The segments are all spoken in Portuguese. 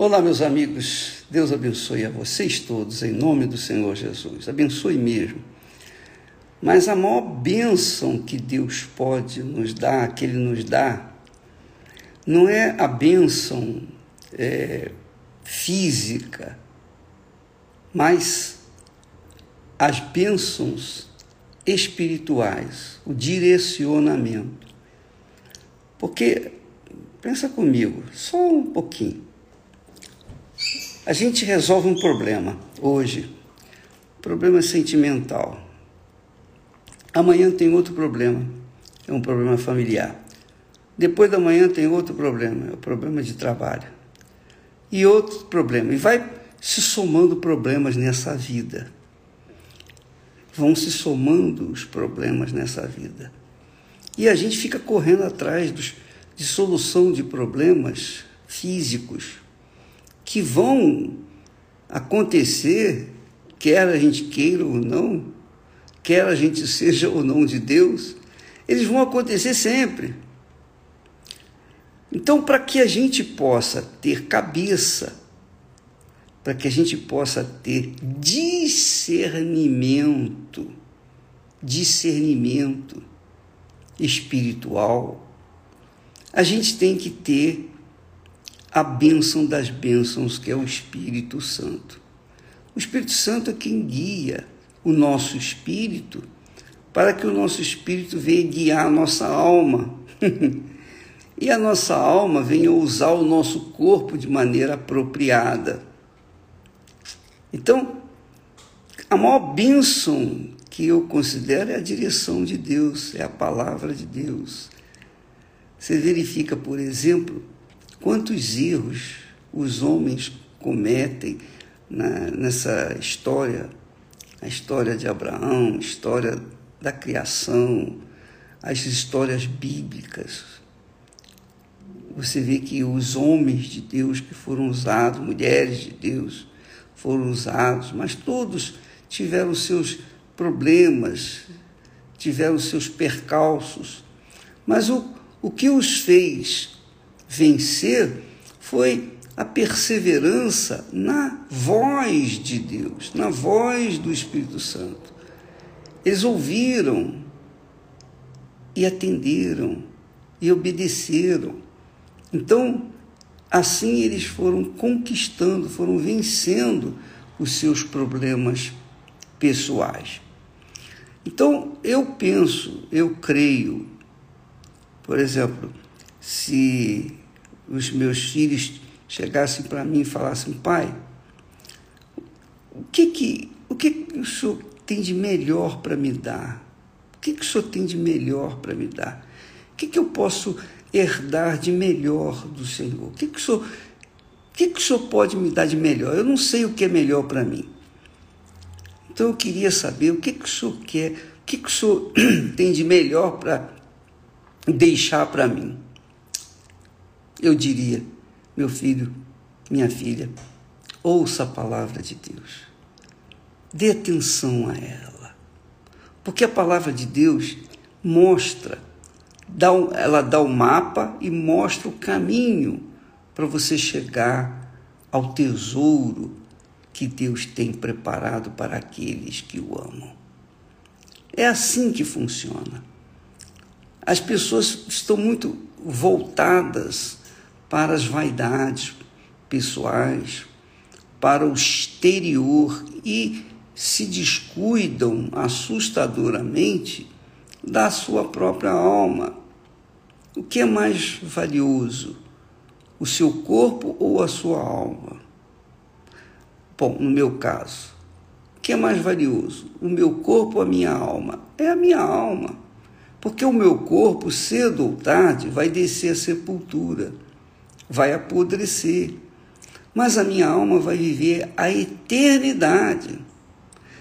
Olá, meus amigos. Deus abençoe a vocês todos em nome do Senhor Jesus. Abençoe mesmo. Mas a maior bênção que Deus pode nos dar, que Ele nos dá, não é a bênção é, física, mas as bênçãos espirituais, o direcionamento. Porque, pensa comigo, só um pouquinho. A gente resolve um problema hoje, problema sentimental. Amanhã tem outro problema, é um problema familiar. Depois da manhã tem outro problema, é o problema de trabalho. E outro problema. E vai se somando problemas nessa vida. Vão se somando os problemas nessa vida. E a gente fica correndo atrás dos, de solução de problemas físicos que vão acontecer, quer a gente queira ou não, quer a gente seja ou não de Deus, eles vão acontecer sempre. Então, para que a gente possa ter cabeça, para que a gente possa ter discernimento, discernimento espiritual, a gente tem que ter a bênção das bênçãos, que é o Espírito Santo. O Espírito Santo é quem guia o nosso espírito para que o nosso espírito venha guiar a nossa alma. e a nossa alma venha usar o nosso corpo de maneira apropriada. Então, a maior bênção que eu considero é a direção de Deus, é a palavra de Deus. Você verifica, por exemplo, Quantos erros os homens cometem na, nessa história, a história de Abraão, a história da criação, as histórias bíblicas. Você vê que os homens de Deus que foram usados, mulheres de Deus foram usados, mas todos tiveram seus problemas, tiveram seus percalços. Mas o, o que os fez vencer foi a perseverança na voz de Deus, na voz do Espírito Santo. Eles ouviram e atenderam e obedeceram. Então, assim eles foram conquistando, foram vencendo os seus problemas pessoais. Então, eu penso, eu creio, por exemplo, se os meus filhos chegassem para mim e falassem, pai, o que que, o que o senhor tem de melhor para me dar? O que, que o senhor tem de melhor para me dar? O que, que eu posso herdar de melhor do Senhor? O que, que, o, senhor, o que, que o senhor pode me dar de melhor? Eu não sei o que é melhor para mim. Então eu queria saber o que, que o senhor quer, o que, que o senhor tem de melhor para deixar para mim eu diria: meu filho, minha filha, ouça a palavra de Deus, dê atenção a ela, porque a palavra de Deus mostra, dá ela dá o mapa e mostra o caminho para você chegar ao tesouro que Deus tem preparado para aqueles que o amam. É assim que funciona. As pessoas estão muito voltadas para as vaidades pessoais, para o exterior e se descuidam assustadoramente da sua própria alma. O que é mais valioso? O seu corpo ou a sua alma? Bom, no meu caso, o que é mais valioso? O meu corpo ou a minha alma? É a minha alma. Porque o meu corpo, cedo ou tarde, vai descer à sepultura vai apodrecer, mas a minha alma vai viver a eternidade.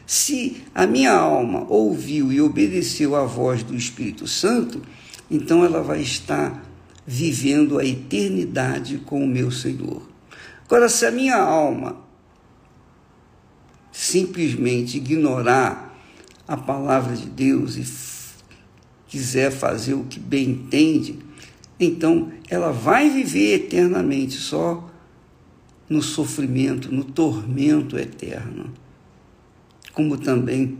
Se a minha alma ouviu e obedeceu à voz do Espírito Santo, então ela vai estar vivendo a eternidade com o meu Senhor. Agora, se a minha alma simplesmente ignorar a palavra de Deus e quiser fazer o que bem entende, então ela vai viver eternamente só no sofrimento, no tormento eterno, como também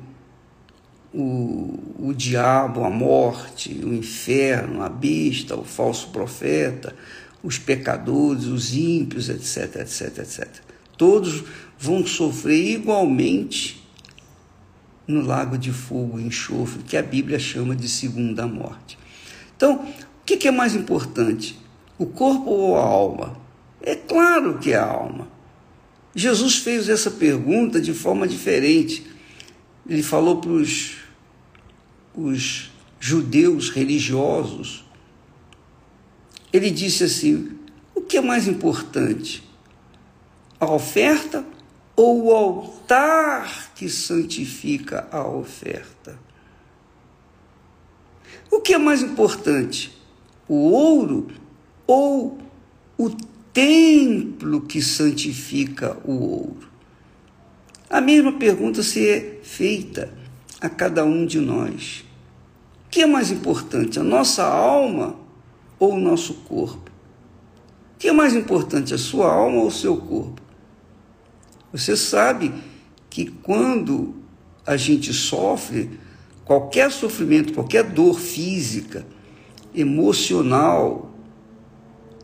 o, o diabo, a morte, o inferno, a besta, o falso profeta, os pecadores, os ímpios, etc, etc, etc. Todos vão sofrer igualmente no lago de fogo e enxofre, que a Bíblia chama de segunda morte. Então, o que é mais importante? O corpo ou a alma? É claro que é a alma. Jesus fez essa pergunta de forma diferente. Ele falou para os, os judeus religiosos. Ele disse assim: o que é mais importante? A oferta ou o altar que santifica a oferta? O que é mais importante? O ouro ou o templo que santifica o ouro? A mesma pergunta se é feita a cada um de nós. O que é mais importante, a nossa alma ou o nosso corpo? O que é mais importante, a sua alma ou o seu corpo? Você sabe que quando a gente sofre, qualquer sofrimento, qualquer dor física, emocional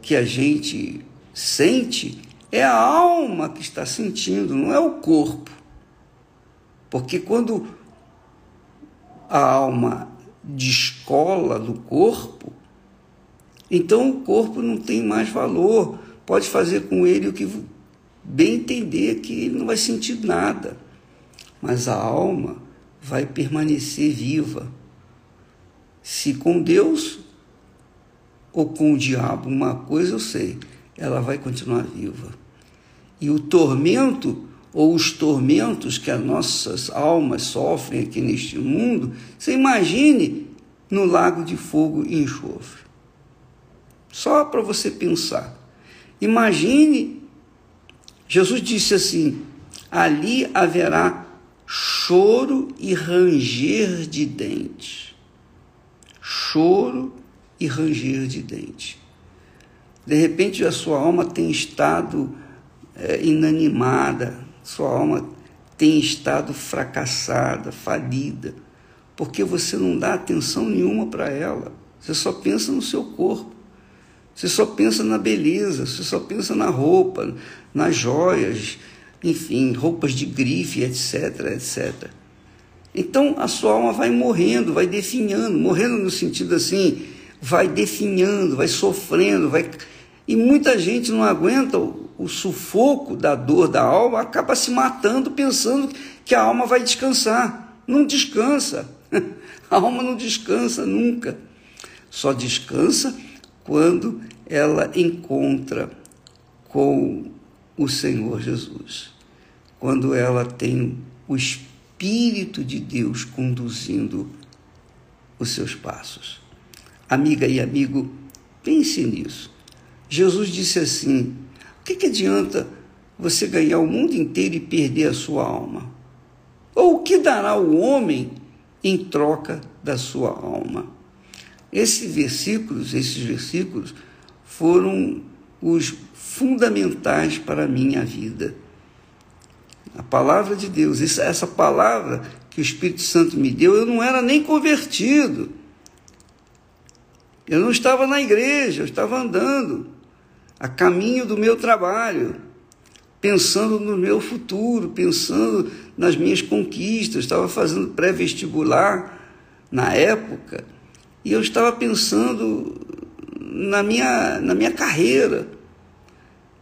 que a gente sente, é a alma que está sentindo, não é o corpo. Porque quando a alma descola do corpo, então o corpo não tem mais valor, pode fazer com ele o que bem entender que ele não vai sentir nada, mas a alma vai permanecer viva. Se com Deus ou com o diabo, uma coisa eu sei, ela vai continuar viva. E o tormento ou os tormentos que as nossas almas sofrem aqui neste mundo, você imagine no lago de fogo e enxofre. Só para você pensar. Imagine Jesus disse assim: ali haverá choro e ranger de dentes. Choro e ranger de dentes. De repente a sua alma tem estado é, inanimada, sua alma tem estado fracassada, falida, porque você não dá atenção nenhuma para ela. Você só pensa no seu corpo. Você só pensa na beleza, você só pensa na roupa, nas joias, enfim, roupas de grife, etc, etc. Então a sua alma vai morrendo, vai definhando, morrendo no sentido assim, vai definhando, vai sofrendo, vai e muita gente não aguenta o, o sufoco da dor da alma, acaba se matando pensando que a alma vai descansar. Não descansa. A alma não descansa nunca. Só descansa quando ela encontra com o Senhor Jesus, quando ela tem o Espírito de Deus conduzindo os seus passos. Amiga e amigo, pense nisso. Jesus disse assim: o que, que adianta você ganhar o mundo inteiro e perder a sua alma? Ou o que dará o homem em troca da sua alma? Esses versículos, esses versículos foram os fundamentais para a minha vida. A palavra de Deus, essa palavra que o Espírito Santo me deu, eu não era nem convertido. Eu não estava na igreja, eu estava andando a caminho do meu trabalho, pensando no meu futuro, pensando nas minhas conquistas. estava fazendo pré-vestibular na época e eu estava pensando na minha, na minha carreira.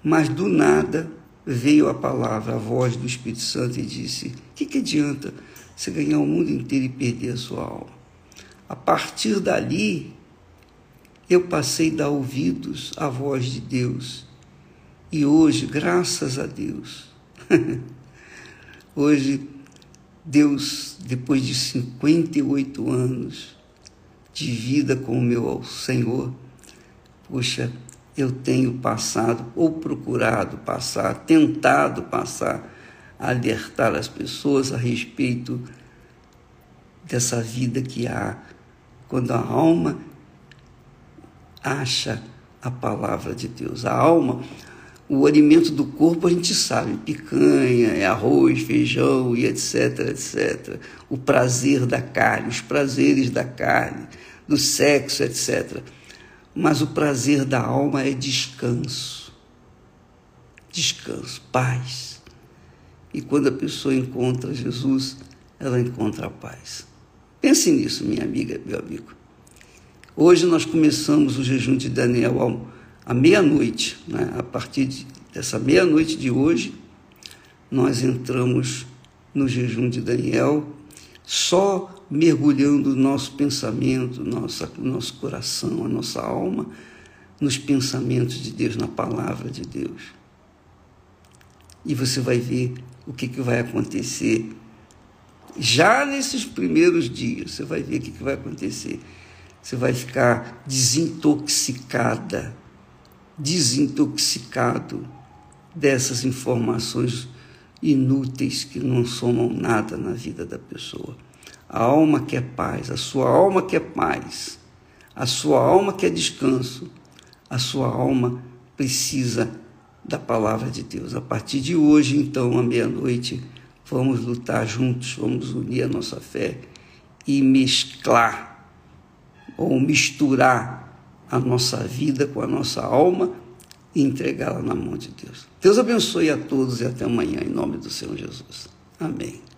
Mas do nada veio a palavra, a voz do Espírito Santo e disse: O que, que adianta você ganhar o mundo inteiro e perder a sua alma? A partir dali, eu passei a dar ouvidos à voz de Deus. E hoje, graças a Deus, hoje, Deus, depois de 58 anos, de vida com o meu Senhor, puxa, eu tenho passado ou procurado passar, tentado passar, alertar as pessoas a respeito dessa vida que há quando a alma acha a palavra de Deus. A alma, o alimento do corpo a gente sabe, picanha, é arroz, feijão e etc, etc. O prazer da carne, os prazeres da carne, do sexo, etc. Mas o prazer da alma é descanso. Descanso, paz. E quando a pessoa encontra Jesus, ela encontra a paz. Pense nisso, minha amiga, meu amigo. Hoje nós começamos o jejum de Daniel à meia-noite, né? a partir de, dessa meia-noite de hoje, nós entramos no jejum de Daniel, só mergulhando o nosso pensamento, nossa, nosso coração, a nossa alma, nos pensamentos de Deus, na palavra de Deus. E você vai ver o que, que vai acontecer. Já nesses primeiros dias, você vai ver o que, que vai acontecer. Você vai ficar desintoxicada desintoxicado dessas informações inúteis que não somam nada na vida da pessoa. A alma quer paz, a sua alma quer paz, a sua alma quer descanso, a sua alma precisa da palavra de Deus. A partir de hoje, então, à meia-noite, vamos lutar juntos, vamos unir a nossa fé e mesclar ou misturar a nossa vida com a nossa alma e entregá-la na mão de Deus. Deus abençoe a todos e até amanhã, em nome do Senhor Jesus. Amém.